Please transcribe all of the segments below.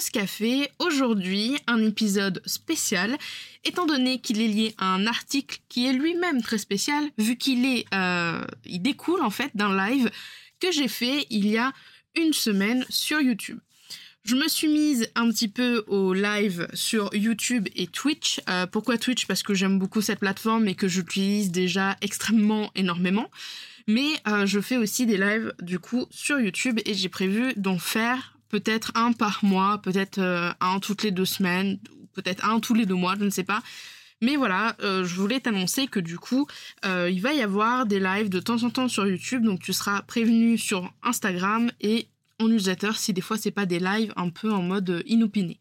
Café. Aujourd'hui, un épisode spécial, étant donné qu'il est lié à un article qui est lui-même très spécial, vu qu'il est, euh, il découle en fait d'un live que j'ai fait il y a une semaine sur YouTube. Je me suis mise un petit peu au live sur YouTube et Twitch. Euh, pourquoi Twitch? Parce que j'aime beaucoup cette plateforme et que j'utilise déjà extrêmement énormément. Mais euh, je fais aussi des lives du coup sur YouTube et j'ai prévu d'en faire peut-être un par mois, peut-être euh, un toutes les deux semaines, peut-être un tous les deux mois, je ne sais pas. Mais voilà, euh, je voulais t'annoncer que du coup, euh, il va y avoir des lives de temps en temps sur YouTube, donc tu seras prévenu sur Instagram et en newsletter si des fois c'est pas des lives un peu en mode inopiné.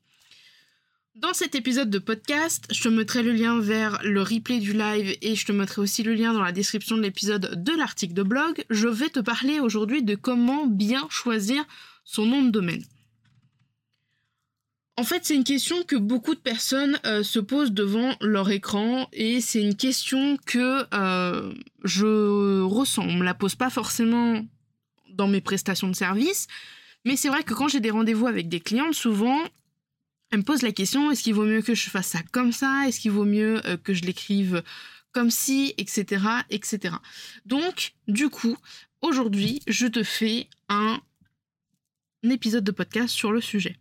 Dans cet épisode de podcast, je te mettrai le lien vers le replay du live et je te mettrai aussi le lien dans la description de l'épisode de l'article de blog. Je vais te parler aujourd'hui de comment bien choisir son nom de domaine. En fait, c'est une question que beaucoup de personnes euh, se posent devant leur écran et c'est une question que euh, je ressens. On me la pose pas forcément dans mes prestations de service, mais c'est vrai que quand j'ai des rendez-vous avec des clientes, souvent, elles me posent la question est-ce qu'il vaut mieux que je fasse ça comme ça? Est-ce qu'il vaut mieux euh, que je l'écrive comme si, etc., etc. Donc, du coup, aujourd'hui, je te fais un épisode de podcast sur le sujet.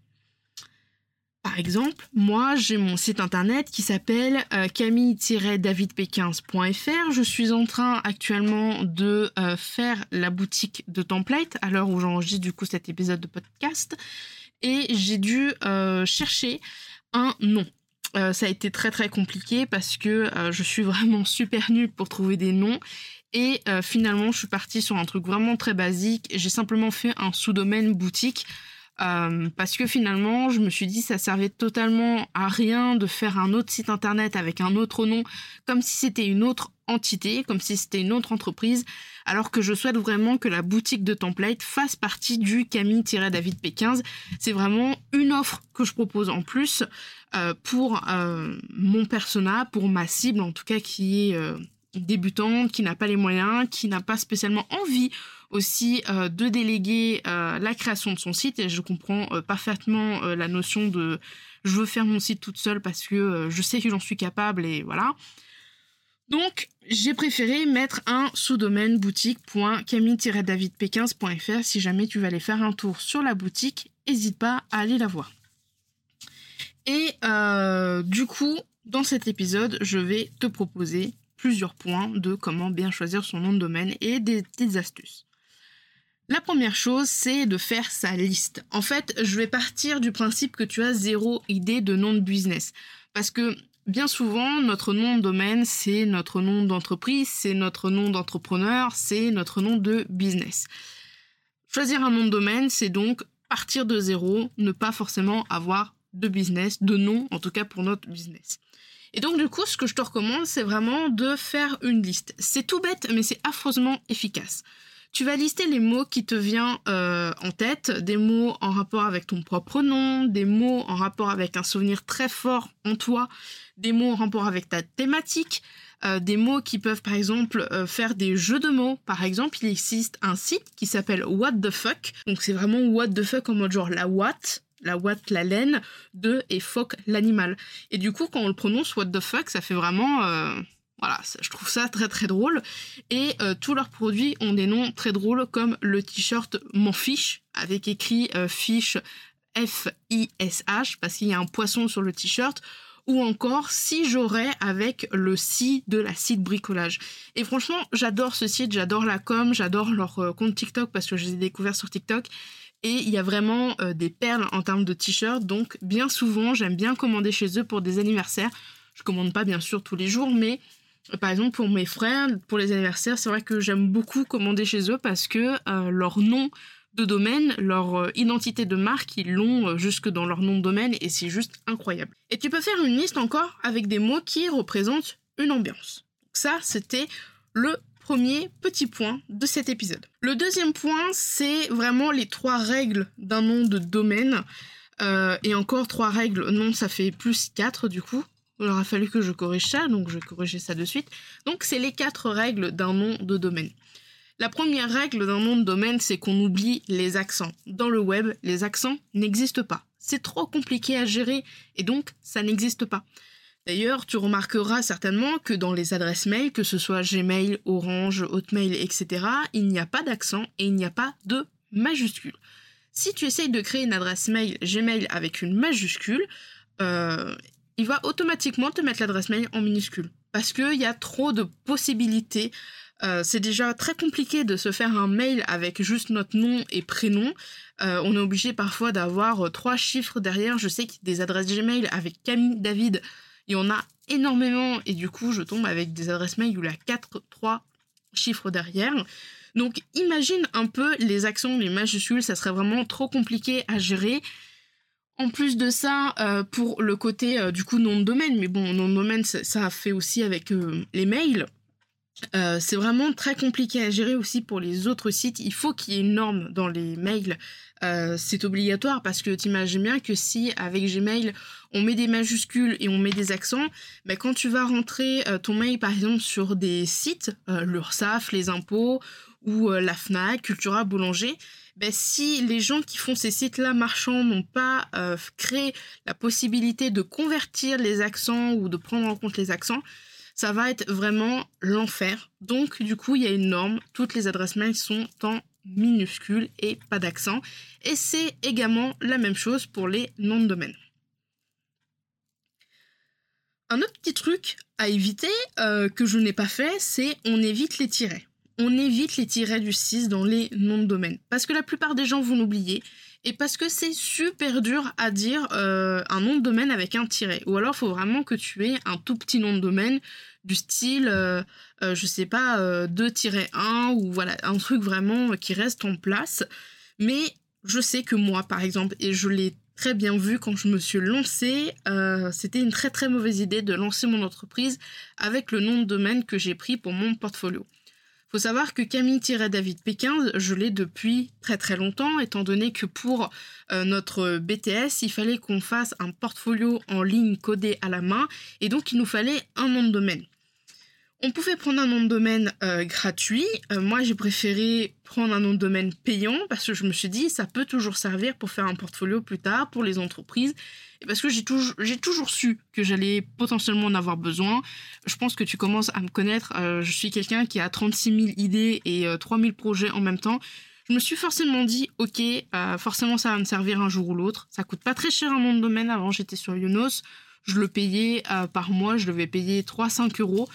Par exemple, moi j'ai mon site internet qui s'appelle euh, camille-davidp15.fr. Je suis en train actuellement de euh, faire la boutique de template à l'heure où j'enregistre du coup cet épisode de podcast. Et j'ai dû euh, chercher un nom. ça a été très très compliqué parce que je suis vraiment super nulle pour trouver des noms et finalement, je suis partie sur un truc vraiment très basique. J'ai simplement fait un sous-domaine boutique euh, parce que finalement, je me suis dit ça servait totalement à rien de faire un autre site internet avec un autre nom, comme si c'était une autre entité, comme si c'était une autre entreprise, alors que je souhaite vraiment que la boutique de template fasse partie du Camille-David P15. C'est vraiment une offre que je propose en plus euh, pour euh, mon persona, pour ma cible en tout cas qui est débutante, qui n'a pas les moyens, qui n'a pas spécialement envie aussi euh, de déléguer euh, la création de son site et je comprends euh, parfaitement la notion de je veux faire mon site toute seule parce que je sais que j'en suis capable et voilà. Donc, j'ai préféré mettre un sous-domaine boutique.camille-davidp15.fr. Si jamais tu vas aller faire un tour sur la boutique, n'hésite pas à aller la voir. Et du coup, dans cet épisode, je vais te proposer plusieurs points de comment bien choisir son nom de domaine et des petites astuces. La première chose, c'est de faire sa liste. En fait, je vais partir du principe que tu as zéro idée de nom de business. Parce que bien souvent, notre nom de domaine, c'est notre nom d'entreprise, c'est notre nom d'entrepreneur, c'est notre nom de business. Choisir un nom de domaine, c'est donc partir de zéro, ne pas forcément avoir de business, de nom, en tout cas pour notre business. Et donc du coup, ce que je te recommande, c'est vraiment de faire une liste. C'est tout bête, mais c'est affreusement efficace. Tu vas lister les mots qui te viennent euh, en tête, des mots en rapport avec ton propre nom, des mots en rapport avec un souvenir très fort en toi, des mots en rapport avec ta thématique, euh, des mots qui peuvent par exemple euh, faire des jeux de mots. Par exemple, il existe un site qui s'appelle What the fuck. Donc c'est vraiment What the fuck en mode genre la what, la what la laine, de et fuck l'animal. Et du coup, quand on le prononce What the fuck, ça fait vraiment voilà, je trouve ça très très drôle. Et euh, tous leurs produits ont des noms très drôles comme le t-shirt Mon Fiche avec écrit euh, fiche F-I-S-H parce qu'il y a un poisson sur le t-shirt ou encore si j'aurais avec le si de la site bricolage. Et franchement, j'adore ce site, j'adore la com, j'adore leur euh, compte TikTok parce que je les ai découverts sur TikTok. Et il y a vraiment des perles en termes de t-shirts, donc bien souvent j'aime bien commander chez eux pour des anniversaires. Je commande pas bien sûr tous les jours, mais par exemple, pour mes frères, pour les anniversaires, c'est vrai que j'aime beaucoup commander chez eux parce que euh, leur nom de domaine, leur euh, identité de marque, ils l'ont euh, jusque dans leur nom de domaine et c'est juste incroyable. Et tu peux faire une liste encore avec des mots qui représentent une ambiance. ça, c'était le premier petit point de cet épisode. Le deuxième point, c'est vraiment les trois règles d'un nom de domaine. Euh, et encore trois règles, non, ça fait plus quatre du coup. Il aura fallu que je corrige ça, donc je vais corriger ça de suite. Donc c'est les quatre règles d'un nom de domaine. La première règle d'un nom de domaine, c'est qu'on oublie les accents. Dans le web, les accents n'existent pas. C'est trop compliqué à gérer et donc ça n'existe pas. D'ailleurs, tu remarqueras certainement que dans les adresses mail, que ce soit Gmail, Orange, Hotmail, etc., il n'y a pas d'accent et il n'y a pas de majuscule. Si tu essayes de créer une adresse mail Gmail avec une majuscule, euh, il va automatiquement te mettre l'adresse mail en minuscule. Parce qu'il y a trop de possibilités. Euh, c'est déjà très compliqué de se faire un mail avec juste notre nom et prénom. Euh, on est obligé parfois d'avoir trois chiffres derrière. Je sais a des adresses Gmail avec Camille David il y en a énormément et du coup, je tombe avec des adresses mail où il y a 4, 3 chiffres derrière. Donc imagine un peu les accents, les majuscules, ça serait vraiment trop compliqué à gérer. En plus de ça, euh, pour le côté euh, du coup nom de domaine, mais bon, nom de domaine, ça, a fait aussi avec euh, les mails. C'est vraiment très compliqué à gérer aussi pour les autres sites. Il faut qu'il y ait une norme dans les mails euh, c'est obligatoire parce que tu imagines bien que si avec Gmail on met des majuscules et on met des accents, ben, quand tu vas rentrer euh, ton mail par exemple sur des sites, euh, l'URSSAF, les impôts ou la FNAC, Cultura, Boulanger, ben, si les gens qui font ces sites-là marchands n'ont pas créé la possibilité de convertir les accents ou de prendre en compte les accents, ça va être vraiment l'enfer. Donc du coup, il y a une norme, toutes les adresses mail sont en minuscule et pas d'accent. Et c'est également la même chose pour les noms de domaine. Un autre petit truc à éviter euh, que je n'ai pas fait, c'est on évite les tirets. On évite les tirets du 6 dans les noms de domaine. Parce que la plupart des gens vont l'oublier et parce que c'est super dur à dire euh, un nom de domaine avec un tiret. Ou alors il faut vraiment que tu aies un tout petit nom de domaine du style, euh, euh, je sais pas, 2-1 euh, ou voilà, un truc vraiment qui reste en place. Mais je sais que moi, par exemple, et je l'ai très bien vu quand je me suis lancée, c'était une très très mauvaise idée de lancer mon entreprise avec le nom de domaine que j'ai pris pour mon portfolio faut savoir que Camille-David P15, je l'ai depuis très très longtemps, étant donné que pour euh, notre BTS, il fallait qu'on fasse un portfolio en ligne codé à la main, et donc il nous fallait un nom de domaine. On pouvait prendre un nom de domaine euh, gratuit. Euh, moi, j'ai préféré prendre un nom de domaine payant parce que je me suis dit, ça peut toujours servir pour faire un portfolio plus tard pour les entreprises. Et parce que j'ai toujours, su que j'allais potentiellement en avoir besoin. Je pense que tu commences à me connaître. Euh, je suis quelqu'un qui a 36 000 idées et 3 000 projets en même temps. Je me suis forcément dit, ok, forcément ça va me servir un jour ou l'autre. Ça coûte pas très cher un nom de domaine. Avant, j'étais sur Yonos. Je le payais par mois. Je devais payer 3-5 euros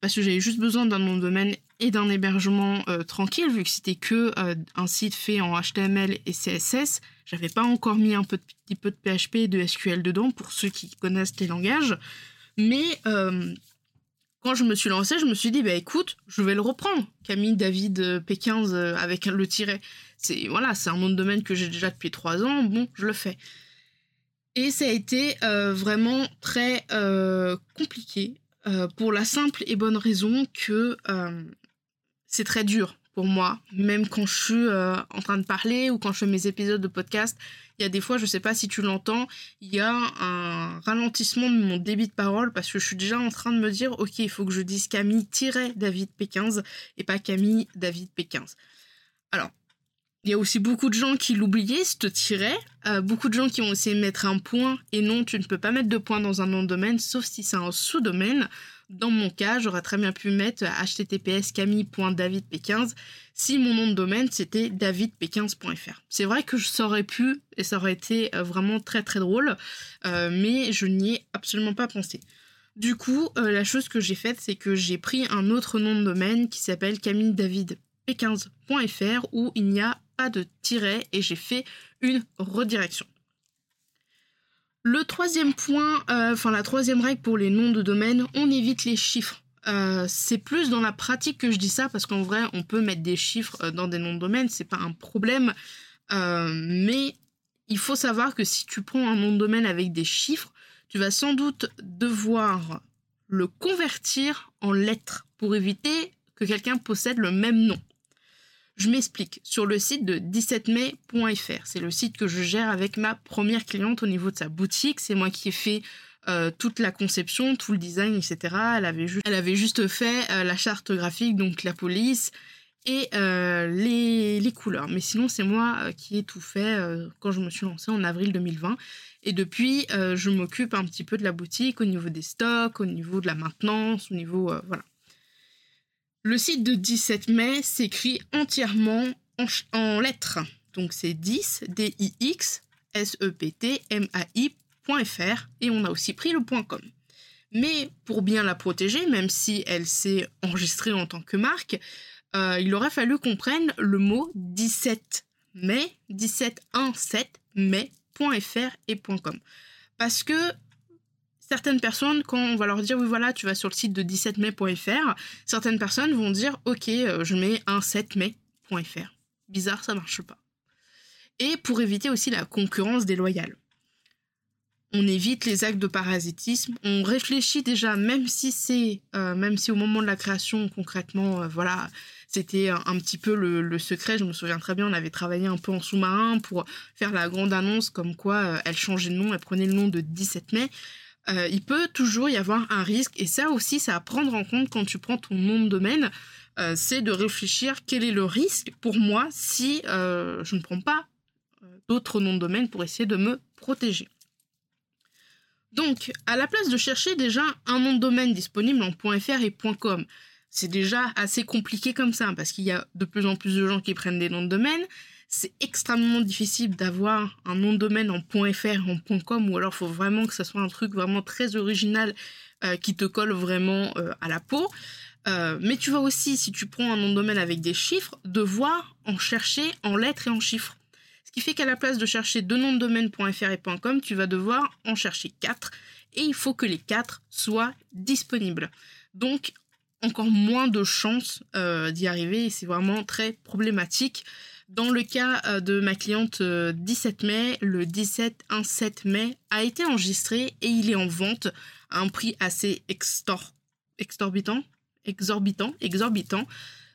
parce que j'avais juste besoin d'un nom de domaine et d'un hébergement euh, tranquille, vu que c'était que euh, un site fait en HTML et CSS. J'avais pas encore mis un petit peu de PHP et de SQL dedans pour ceux qui connaissent les langages. Mais euh, quand je me suis lancée, je me suis dit, bah écoute, je vais le reprendre. Camille David P15 avec le tiret. C'est voilà, un nom de domaine que j'ai déjà depuis trois ans. Bon, je le fais. Et ça a été vraiment très compliqué euh, pour la simple et bonne raison que euh, c'est très dur pour moi, même quand je suis euh, en train de parler ou quand je fais mes épisodes de podcast. Il y a des fois, je sais pas si tu l'entends, il y a un ralentissement de mon débit de parole parce que je suis déjà en train de me dire, ok, il faut que je dise Camille-David P15 et pas Camille David P15. Alors, il y a aussi beaucoup de gens qui l'oubliaient, ce tiret. Euh, beaucoup de gens qui ont essayé de mettre un point. Et non, tu ne peux pas mettre de point dans un nom de domaine, sauf si c'est un sous-domaine. Dans mon cas, j'aurais très bien pu mettre https camille.davidp15 si mon nom de domaine c'était davidp15.fr. C'est vrai que ça aurait pu et ça aurait été euh, vraiment très très drôle, euh, mais je n'y ai absolument pas pensé. Du coup, la chose que j'ai faite, c'est que j'ai pris un autre nom de domaine qui s'appelle camilledavid.p15.fr où il n'y a de tiret et j'ai fait une redirection. Le troisième point, euh, enfin la troisième règle pour les noms de domaine, on évite les chiffres. euh, c'est plus dans la pratique que je dis ça parce qu'en vrai, on peut mettre des chiffres euh, dans des noms de domaine, c'est pas un problème. Mais il faut savoir que si tu prends un nom de domaine avec des chiffres, tu vas sans doute devoir le convertir en lettres pour éviter que quelqu'un possède le même nom. Je m'explique. Sur le site de 17mai.fr, c'est le site que je gère avec ma première cliente au niveau de sa boutique. C'est moi qui ai fait euh, toute la conception, tout le design, etc. Elle avait, juste fait euh, la charte graphique, donc la police et euh, les, couleurs. Mais sinon, c'est moi qui ai tout fait quand je me suis lancée en avril 2020. Et depuis, je m'occupe un petit peu de la boutique au niveau des stocks, au niveau de la maintenance, au niveau... voilà. Le site de 17 mai s'écrit entièrement en, lettres. Donc c'est 10, D-I-X, S-E-P-T, M-A-I, et on a aussi pris le .com. Mais pour bien la protéger, même si elle s'est enregistrée en tant que marque, euh, il aurait fallu qu'on prenne le mot 17 mai, 1717 mai.fr et .com. Parce que certaines personnes, quand on va leur dire oui voilà, tu vas sur le site de 17mai.fr, certaines personnes vont dire ok, euh, je mets un 7 mai.fr. Bizarre, ça marche pas. Et pour éviter aussi la concurrence déloyale on évite les actes de parasitisme, on réfléchit déjà, même si c'est, euh, même si au moment de la création, concrètement, euh, voilà, c'était un, petit peu le, secret. Je me souviens très bien, on avait travaillé un peu en sous-marin pour faire la grande annonce comme quoi elle changeait de nom, elle prenait le nom de 17 mai. Il peut toujours y avoir un risque, et ça aussi, c'est à prendre en compte quand tu prends ton nom de domaine, c'est de réfléchir quel est le risque pour moi si je ne prends pas d'autres noms de domaine pour essayer de me protéger. Donc, à la place de chercher déjà un nom de domaine disponible en .fr et .com, c'est déjà assez compliqué comme ça, parce qu'il y a de plus en plus de gens qui prennent des noms de domaine. C'est extrêmement difficile d'avoir un nom de domaine en .fr en .com, ou alors il faut vraiment que ça soit un truc vraiment très original euh, qui te colle vraiment euh, à la peau. Euh, mais tu vas aussi, si tu prends un nom de domaine avec des chiffres, devoir en chercher en lettres et en chiffres. Ce qui fait qu'à la place de chercher deux noms de domaine.fr et .com, tu vas devoir en chercher quatre. Et il faut que les quatre soient disponibles. Donc, encore moins de chances d'y arriver et c'est vraiment très problématique. Dans le cas euh, de ma cliente 17 euh, mai, le 17 17 mai a été enregistré et il est en vente à un prix assez exorbitant, exorbitant, exorbitant.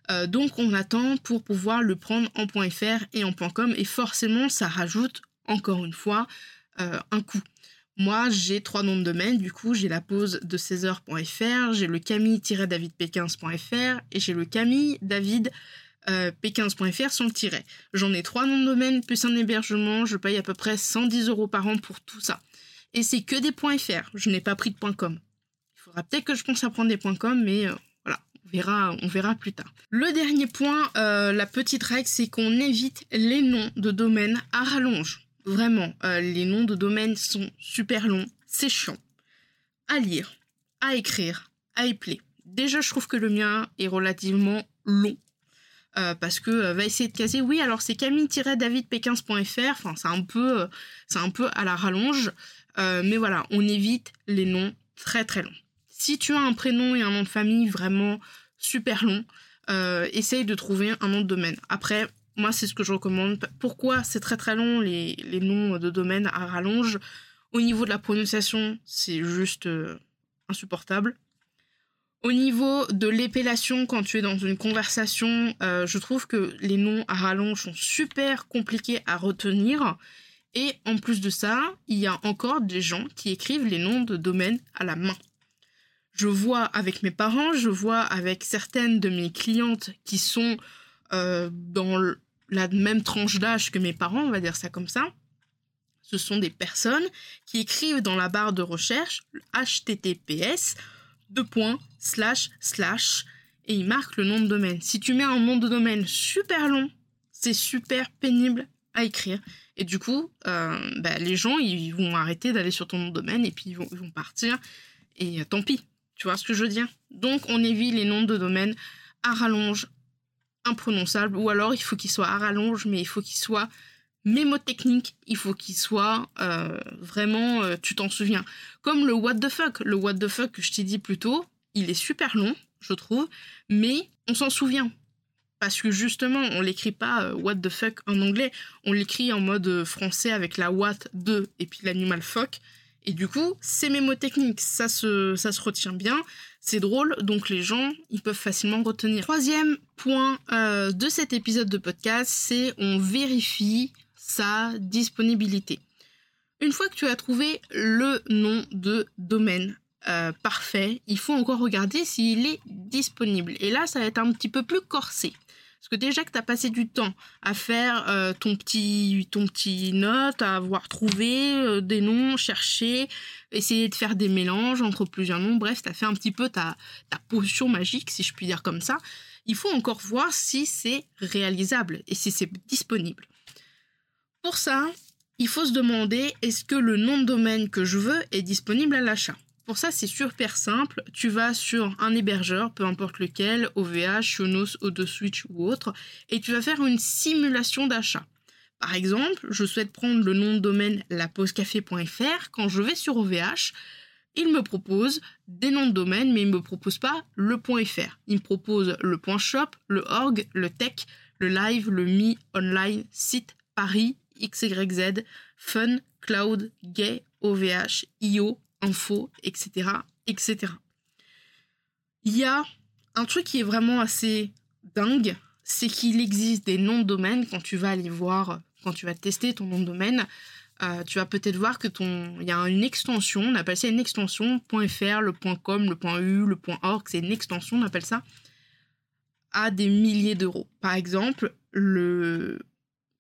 Euh, donc on attend pour pouvoir le prendre en .fr et en .com et forcément ça rajoute encore une fois un coût. Moi j'ai trois noms de domaine, du coup j'ai la pause de 16h.fr, j'ai le camille-davidp15.fr et j'ai le camille-david p15.fr sans le tiret. J'en ai trois noms de domaine plus un hébergement, je paye à peu près 110 euros par an pour tout ça. Et c'est que des .fr, je n'ai pas pris de .com. Il faudra peut-être que je pense à prendre des .com, mais euh, on verra, on verra plus tard. Le dernier point, euh, la petite règle, c'est qu'on évite les noms de domaine à rallonge. Vraiment, euh, les noms de domaine sont super longs, c'est chiant. À lire, à écrire, à épeler. Déjà, je trouve que le mien est relativement long. Euh, parce que va essayer de caser oui alors c'est camille-davidp15.fr enfin c'est un peu c'est un peu à la rallonge mais voilà on évite les noms très très longs si tu as un prénom et un nom de famille vraiment super long, euh, essaye de trouver un nom de domaine. Après, moi, c'est ce que je recommande. Pourquoi c'est très très long les, noms de domaine à rallonge? Au niveau de la prononciation, c'est juste euh, insupportable. Au niveau de l'épellation, quand tu es dans une conversation, euh, je trouve que les noms à rallonge sont super compliqués à retenir. Et en plus de ça, il y a encore des gens qui écrivent les noms de domaine à la main je vois avec mes parents, je vois avec certaines de mes clientes qui sont euh, dans la même tranche d'âge que mes parents, on va dire ça comme ça. Ce sont des personnes qui écrivent dans la barre de recherche https slash slash et ils marquent le nom de domaine. Si tu mets un nom de domaine super long, c'est super pénible à écrire. Et du coup, euh, bah, les gens, ils vont arrêter d'aller sur ton nom de domaine et puis ils vont, partir. Et tant pis, tu vois ce que je veux dire? Donc on évite les noms de domaine à rallonge imprononçables ou alors il faut qu'ils soient à rallonge mais il faut qu'ils soient mémotechniques, il faut qu'ils soient euh, vraiment, euh, tu t'en souviens. Comme le what the fuck, le what the fuck que je t'ai dit plus tôt, il est super long, je trouve, mais on s'en souvient. Parce que justement, on l'écrit pas euh, what the fuck en anglais, on l'écrit en mode français avec la what de et puis l'animal fuck. Et du coup, c'est mémotechnique, ça se, ça se retient bien, c'est drôle, donc les gens, ils peuvent facilement retenir. Troisième point de cet épisode de podcast, c'est on vérifie sa disponibilité. Une fois que tu as trouvé le nom de domaine euh, parfait, il faut encore regarder s'il est disponible. Et là, ça va être un petit peu plus corsé. Parce que déjà que tu as passé du temps à faire euh, ton, petit, ton petit note, à avoir trouvé euh, des noms, chercher, essayer de faire des mélanges entre plusieurs noms, bref, tu as fait un petit peu ta, ta potion magique, si je puis dire comme ça, il faut encore voir si c'est réalisable et si c'est disponible. Pour ça, il faut se demander est-ce que le nom de domaine que je veux est disponible à l'achat? Pour ça, c'est super simple. Tu vas sur un hébergeur, peu importe lequel, OVH, Sionos, Switch ou autre, et tu vas faire une simulation d'achat. Par exemple, je souhaite prendre le nom de domaine lapausecafé.fr. Quand je vais sur OVH, il me propose des noms de domaine, mais il ne me propose pas le .fr. Il me propose le .shop, le org, le tech, le live, le mi, online, site, Paris, XYZ, fun, cloud, gay, OVH, IO, info, etc., etc. Il y a un truc qui est vraiment assez dingue, c'est qu'il existe des noms de domaine quand tu vas aller voir, quand tu vas tester ton nom de domaine. Euh, tu vas peut-être voir que ton, il y a une extension, on appelle ça une extension .fr, le .com, le .u, le .org, c'est une extension, on appelle ça, à des milliers d'euros. Par exemple, le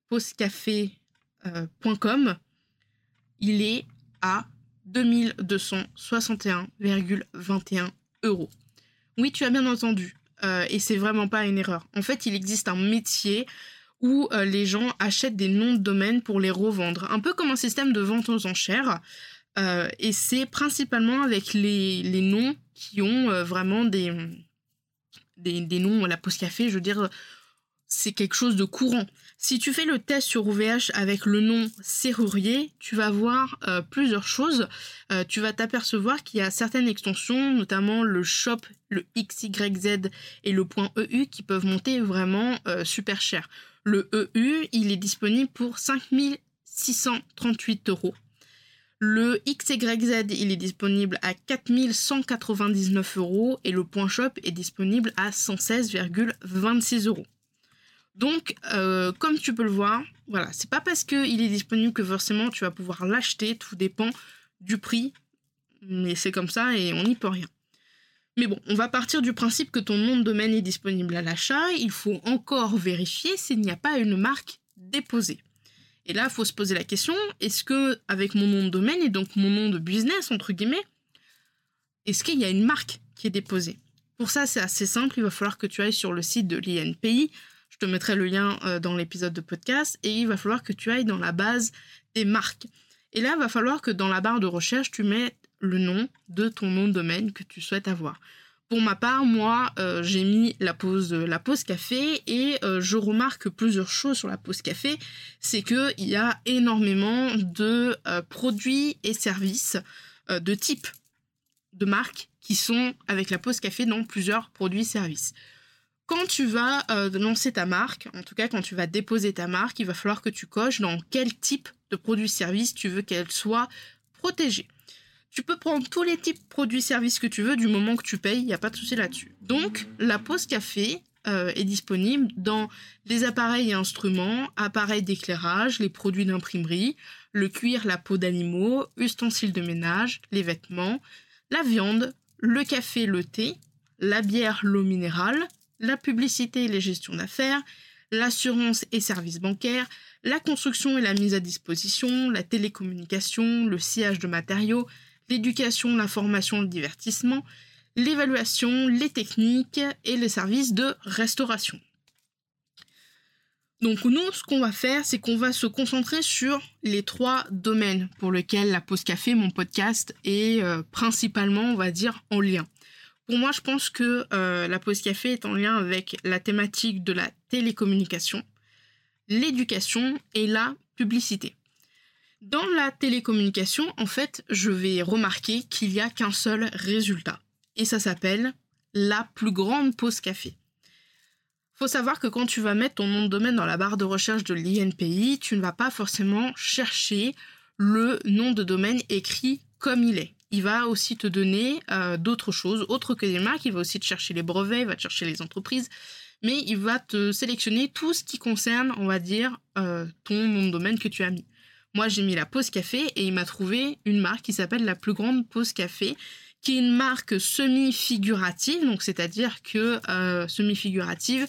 postcafé.com, euh, il est à 2261,21 euros. Oui, tu as bien entendu. Euh, et c'est vraiment pas une erreur. En fait, il existe un métier où euh, les gens achètent des noms de domaine pour les revendre. Un peu comme un système de vente aux enchères. Et c'est principalement avec les, les, noms qui ont vraiment des, des, des, noms la post café, je veux dire, c'est quelque chose de courant. Si tu fais le test sur OVH avec le nom serrurier, tu vas voir euh, plusieurs choses. Euh, tu vas t'apercevoir qu'il y a certaines extensions, notamment le shop, le XYZ et le .eu qui peuvent monter vraiment euh, super cher. Le EU, il est disponible pour 5638 euros. Le XYZ, il est disponible à 4199 euros et le point shop est disponible à 116,26 euros. Donc, euh, comme tu peux le voir, voilà, c'est pas parce qu'il est disponible que forcément tu vas pouvoir l'acheter, tout dépend du prix, mais c'est comme ça et on n'y peut rien. Mais bon, on va partir du principe que ton nom de domaine est disponible à l'achat, il faut encore vérifier s'il n'y a pas une marque déposée. Et là, il faut se poser la question, est-ce que avec mon nom de domaine et donc mon nom de business, entre guillemets, est-ce qu'il y a une marque qui est déposée? Pour ça, c'est assez simple, il va falloir que tu ailles sur le site de l'INPI, je te mettrai le lien euh, dans l'épisode de podcast. Et il va falloir que tu ailles dans la base des marques. Et là, il va falloir que dans la barre de recherche, tu mettes le nom de ton nom de domaine que tu souhaites avoir. Pour ma part, moi, euh, j'ai mis la pause, pause café et euh, je remarque plusieurs choses sur la pause café. C'est qu'il y a énormément de produits et services de type de marques qui sont avec la pause café dans plusieurs produits et services. Quand tu vas euh, lancer ta marque, en tout cas quand tu vas déposer ta marque, il va falloir que tu coches dans quel type de produit-service tu veux qu'elle soit protégée. Tu peux prendre tous les types produits-services que tu veux du moment que tu payes, il n'y a pas de souci là-dessus. Donc, la pause café euh, est disponible dans les appareils et instruments, appareils d'éclairage, les produits d'imprimerie, le cuir, la peau d'animaux, ustensiles de ménage, les vêtements, la viande, le café, le thé, la bière, l'eau minérale, la publicité et les gestions d'affaires, l'assurance et services bancaires, la construction et la mise à disposition, la télécommunication, le sillage de matériaux, l'éducation, la formation, le divertissement, l'évaluation, les techniques et les services de restauration. Donc nous, ce qu'on va faire, c'est qu'on va se concentrer sur les trois domaines pour lesquels la pause café, mon podcast, est euh, principalement, on va dire, en lien. Pour moi, je pense que euh, la pause café est en lien avec la thématique de la télécommunication, l'éducation et la publicité. Dans la télécommunication, en fait, je vais remarquer qu'il n'y a qu'un seul résultat. et ça s'appelle la plus grande pause café. Faut savoir que quand tu vas mettre ton nom de domaine dans la barre de recherche de l'INPI, tu ne vas pas forcément chercher le nom de domaine écrit comme il est. Il va aussi te donner euh, d'autres choses, autres que des marques. Il va aussi te chercher les brevets, il va te chercher les entreprises, mais il va te sélectionner tout ce qui concerne, on va dire, euh, ton domaine que tu as mis. Moi, j'ai mis la pause café et il m'a trouvé une marque qui s'appelle la plus grande pause café, qui est une marque semi-figurative, donc c'est-à-dire que euh, semi-figurative,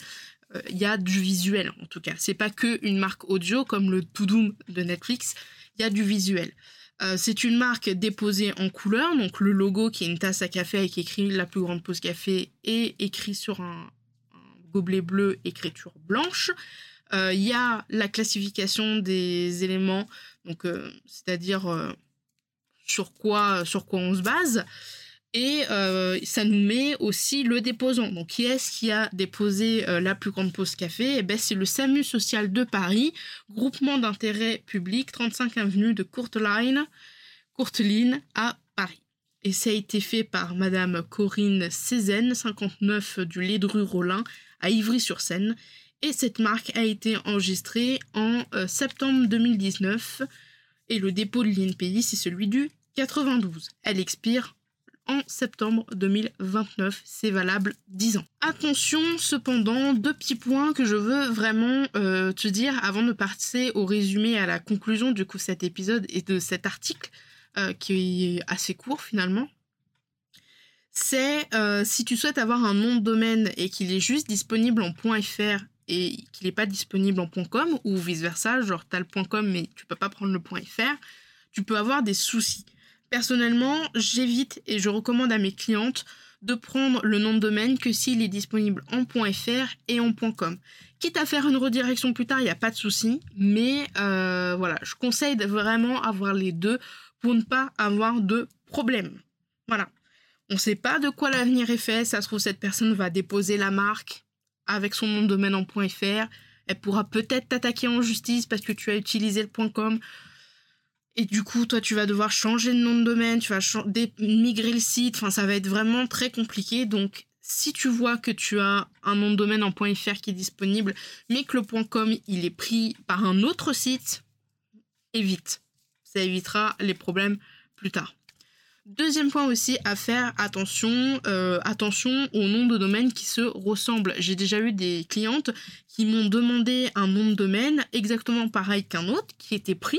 il y a du visuel en tout cas. C'est pas que une marque audio comme le Doom de Netflix, il y a du visuel. Euh, c'est une marque déposée en couleur, donc le logo qui est une tasse à café avec écrit la plus grande pause café et écrit sur un, gobelet bleu, écriture blanche. Il y a la classification des éléments, donc c'est-à-dire sur quoi sur quoi on se base. Et euh, ça nous met aussi le déposant. Donc, qui est-ce qui a déposé euh, la plus grande pause café? Eh ben, C'est le SAMU Social de Paris, groupement d'intérêt public, 35 avenue de Courteline, Courteline à Paris. Et ça a été fait par Madame Corinne Cézanne, 59 du Lédru Rollin, à Ivry-sur-Seine. Et cette marque a été enregistrée en euh, septembre 2019. Et le dépôt de l'INPI, c'est celui du 92. Elle expire en septembre 2029. C'est valable 10 ans. Attention cependant, deux petits points que je veux vraiment euh, te dire avant de passer au résumé à la conclusion du coup cet épisode et de cet article euh, qui est assez court finalement. C'est euh, si tu souhaites avoir un nom de domaine et qu'il est juste disponible en .fr et qu'il n'est pas disponible en .com ou vice versa, genre t'as le .com mais tu peux pas prendre le .fr, tu peux avoir des soucis. Personnellement, j'évite et je recommande à mes clientes de prendre le nom de domaine que s'il est disponible en .fr et en .com. Quitte à faire une redirection plus tard, il n'y a pas de souci, mais euh, voilà, je conseille vraiment avoir les deux pour ne pas avoir de problème. Voilà. On ne sait pas de quoi l'avenir est fait, ça se trouve cette personne va déposer la marque avec son nom de domaine en .fr, elle pourra peut-être t'attaquer en justice parce que tu as utilisé le .com. Et du coup, toi, tu vas devoir changer de nom de domaine, tu vas migrer le site. Enfin, ça va être vraiment très compliqué. Donc, si tu vois que tu as un nom de domaine en .fr qui est disponible, mais que le .com il est pris par un autre site, évite. Ça évitera les problèmes plus tard. Deuxième point aussi à faire attention, euh, attention aux noms de domaine qui se ressemblent. J'ai déjà eu des clientes qui m'ont demandé un nom de domaine exactement pareil qu'un autre qui était pris,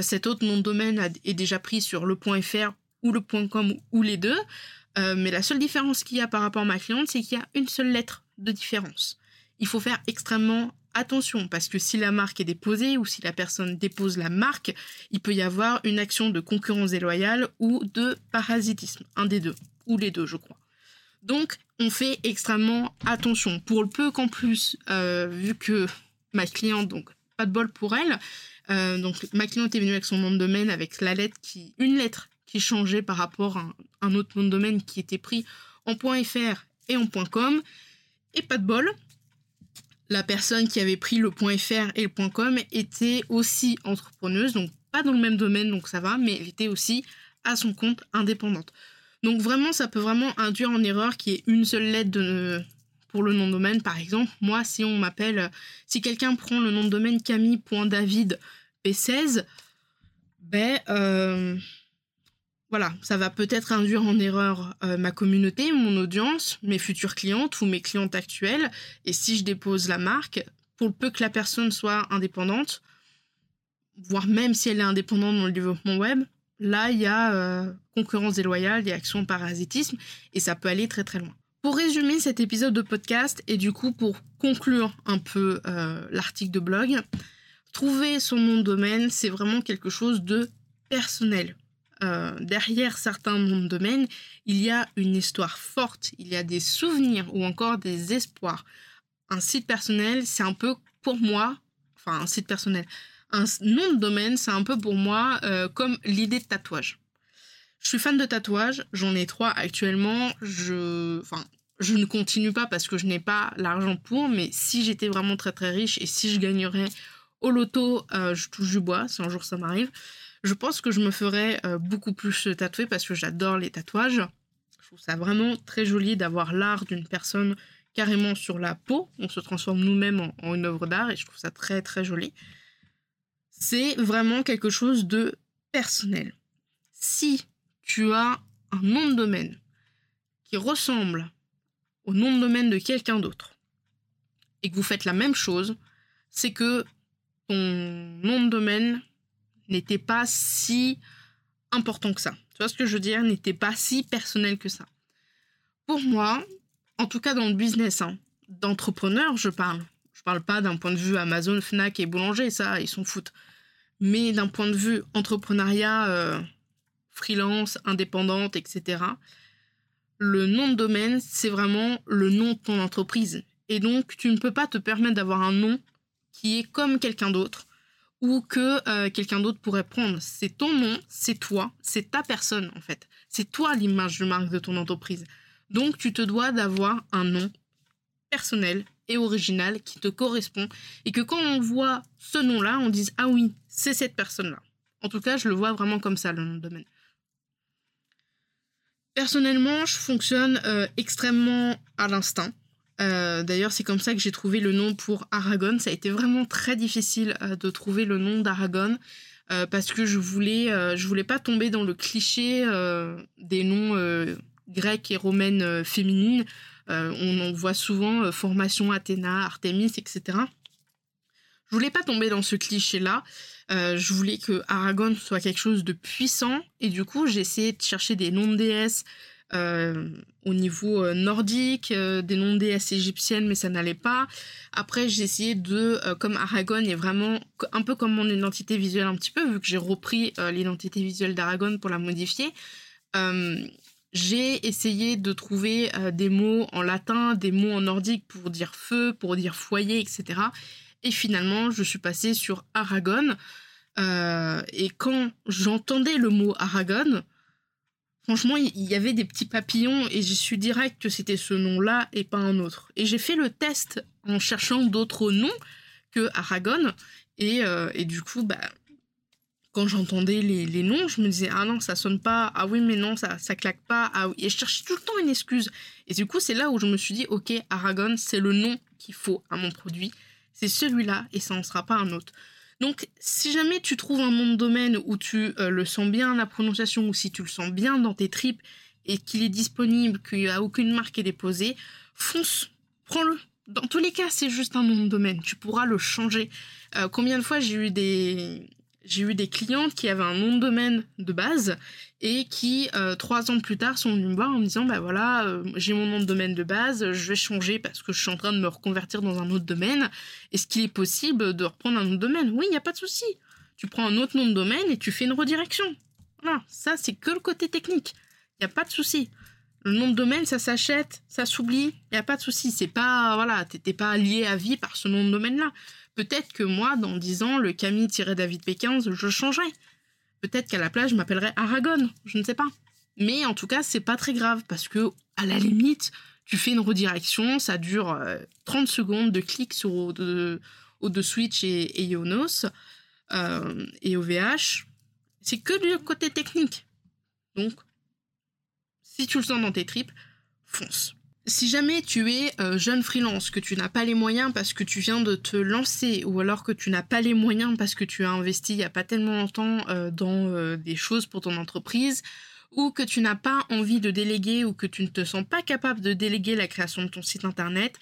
cet autre nom de domaine est déjà pris sur le .fr ou le .com ou les deux. Euh, mais la seule différence qu'il y a par rapport à ma cliente, c'est qu'il y a une seule lettre de différence. Il faut faire extrêmement attention parce que si la marque est déposée ou si la personne dépose la marque, il peut y avoir une action de concurrence déloyale ou de parasitisme, un des deux, ou les deux je crois. Donc on fait extrêmement attention. Pour le peu qu'en plus, euh, vu que ma cliente, donc pas de bol pour elle, euh, donc ma cliente est venue avec son nom de domaine avec la lettre qui, une lettre qui changeait par rapport à un, autre nom de domaine qui était pris en .fr et en .com. Et pas de bol, la personne qui avait pris le .fr et le .com était aussi entrepreneuse, donc pas dans le même domaine, donc ça va, mais elle était aussi à son compte indépendante. Donc vraiment, ça peut vraiment induire en erreur qu'il y ait une seule lettre de, pour le nom de domaine, par exemple, moi, si on m'appelle, si quelqu'un prend le nom de domaine Camille.david P16, ben euh, voilà, ça va peut-être induire en erreur euh, ma communauté, mon audience, mes futures clientes ou mes clientes actuelles. Et si je dépose la marque, pour peu que la personne soit indépendante, voire même si elle est indépendante dans le développement web, là, il y a euh, concurrence déloyale, il y a action parasitisme, et ça peut aller très très loin. Pour résumer cet épisode de podcast et du coup pour conclure un peu euh, l'article de blog, trouver son nom de domaine, c'est vraiment quelque chose de personnel. Euh, derrière certains noms de domaine, il y a une histoire forte, il y a des souvenirs ou encore des espoirs. Un site personnel, c'est un peu pour moi, enfin un site personnel, un nom de domaine, c'est un peu pour moi euh, comme l'idée de tatouage. Je suis fan de tatouage, j'en ai trois actuellement. Je, enfin, je ne continue pas parce que je n'ai pas l'argent pour, mais si j'étais vraiment très très riche et si je gagnerais au loto, euh, je touche du bois, si un jour ça m'arrive, je pense que je me ferais euh, beaucoup plus tatouer parce que j'adore les tatouages. Je trouve ça vraiment très joli d'avoir l'art d'une personne carrément sur la peau. On se transforme nous-mêmes en, une œuvre d'art et je trouve ça très très joli. C'est vraiment quelque chose de personnel. Si tu as un nom de domaine qui ressemble au nom de domaine de quelqu'un d'autre et que vous faites la même chose, c'est que ton nom de domaine n'était pas si important que ça. Tu vois ce que je veux dire? N'était pas si personnel que ça. Pour moi, en tout cas dans le business, hein, d'entrepreneur, je parle. Je parle pas d'un point de vue Amazon, Fnac et boulanger, ça, ils s'en foutent. Mais d'un point de vue entrepreneuriat, euh, freelance, indépendante, etc., le nom de domaine, c'est vraiment le nom de ton entreprise. Et donc, tu ne peux pas te permettre d'avoir un nom qui est comme quelqu'un d'autre ou que euh, quelqu'un d'autre pourrait prendre. C'est ton nom, c'est toi, c'est ta personne en fait. C'est toi l'image de marque de ton entreprise. Donc tu te dois d'avoir un nom personnel et original qui te correspond et que quand on voit ce nom-là, on dise ah oui, c'est cette personne-là. En tout cas, je le vois vraiment comme ça le nom de domaine. Personnellement, je fonctionne euh, extrêmement à l'instinct. Euh, d'ailleurs, c'est comme ça que j'ai trouvé le nom pour Aragon. Ça a été vraiment très difficile euh, de trouver le nom d'Aragon parce que je voulais, je voulais pas tomber dans le cliché des noms grecs et romaines féminines. on en voit souvent formation Athéna, Artémis, etc. Je voulais pas tomber dans ce cliché-là. Je voulais que Aragon soit quelque chose de puissant et du coup j'ai essayé de chercher des noms de déesses euh, au niveau euh, nordique, euh, des noms de déesses égyptiennes, mais ça n'allait pas. Après, j'ai essayé de, comme Aragon est vraiment un peu comme mon identité visuelle un petit peu, vu que j'ai repris l'identité visuelle d'Aragon pour la modifier. j'ai essayé de trouver des mots en latin, des mots en nordique pour dire feu, pour dire foyer, etc. Et finalement, je suis passée sur Aragon. Et quand j'entendais le mot Aragon, Franchement, il y avait des petits papillons et j'ai su direct que c'était ce nom-là et pas un autre. Et j'ai fait le test en cherchant d'autres noms que Aragon. Et, euh, du coup, bah, quand j'entendais les, noms, je me disais Ah non, ça sonne pas. Ah oui, mais non, ça, ça claque pas. Ah Et je cherchais tout le temps une excuse. Et du coup, c'est là où je me suis dit Ok, Aragon, c'est le nom qu'il faut à mon produit. C'est celui-là et ça n'en sera pas un autre. Donc, si jamais tu trouves un nom de domaine où tu euh, le sens bien la prononciation, ou si tu le sens bien dans tes tripes et qu'il est disponible, qu'il n'y a aucune marque est déposée, fonce, prends-le. Dans tous les cas, c'est juste un nom de domaine. Tu pourras le changer. Euh, combien de fois j'ai eu des, j'ai eu des clientes qui avaient un nom de domaine de base et qui, euh, trois ans plus tard, sont venues me voir en me disant Bah voilà, euh, j'ai mon nom de domaine de base, je vais changer parce que je suis en train de me reconvertir dans un autre domaine. Est-ce qu'il est possible de reprendre un autre domaine? Oui, il n'y a pas de souci. Tu prends un autre nom de domaine et tu fais une redirection. Voilà, ça, c'est que le côté technique. Il n'y a pas de souci. Le nom de domaine, ça s'achète, ça s'oublie, il n'y a pas de souci. C'est pas, voilà, t'étais pas lié à vie par ce nom de domaine-là. Peut-être que moi, dans 10 ans, le Camille-David P15, je changerai. Peut-être qu'à la place, je m'appellerai Aragon, je ne sais pas. Mais en tout cas, c'est pas très grave parce que, à la limite, tu fais une redirection, ça dure 30 euh, secondes de clic sur au de, Switch et, Ionos euh, et OVH. C'est que du côté technique. Donc, si tu le sens dans tes tripes, fonce. Si jamais tu es euh, jeune freelance, que tu n'as pas les moyens parce que tu viens de te lancer, ou alors que tu n'as pas les moyens parce que tu as investi il n'y a pas tellement longtemps euh, dans euh, des choses pour ton entreprise, ou que tu n'as pas envie de déléguer ou que tu ne te sens pas capable de déléguer la création de ton site internet,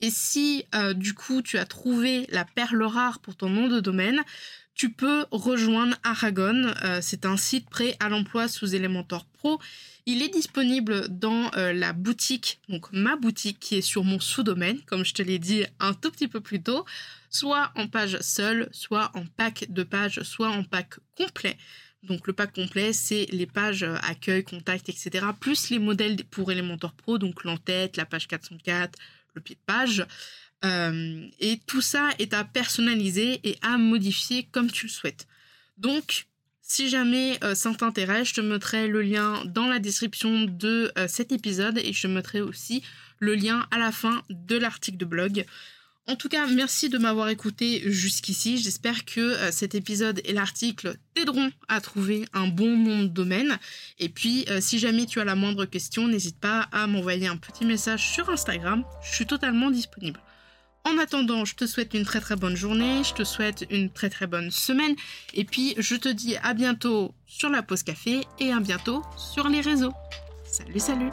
et si du coup tu as trouvé la perle rare pour ton nom de domaine, tu peux rejoindre Aragon. c'est un site prêt à l'emploi sous Elementor Pro il est disponible dans euh, la boutique, donc ma boutique qui est sur mon sous-domaine, comme je te l'ai dit un tout petit peu plus tôt, soit en page seule, soit en pack de pages, soit en pack complet. Donc le pack complet, c'est les pages euh, accueil, contact, etc. Plus les modèles pour Elementor Pro, donc l'entête, la page 404, le pied de page. Euh, et tout ça est à personnaliser et à modifier comme tu le souhaites. Donc si jamais euh, ça t'intéresse, je te mettrai le lien dans la description de euh, cet épisode et je te mettrai aussi le lien à la fin de l'article de blog. En tout cas, merci de m'avoir écouté jusqu'ici. J'espère que cet épisode et l'article t'aideront à trouver un bon nom de domaine. Et puis, si jamais tu as la moindre question, n'hésite pas à m'envoyer un petit message sur Instagram. Je suis totalement disponible. En attendant, je te souhaite une très très bonne journée, je te souhaite une très très bonne semaine. Et puis, je te dis à bientôt sur la pause café et à bientôt sur les réseaux. Salut, salut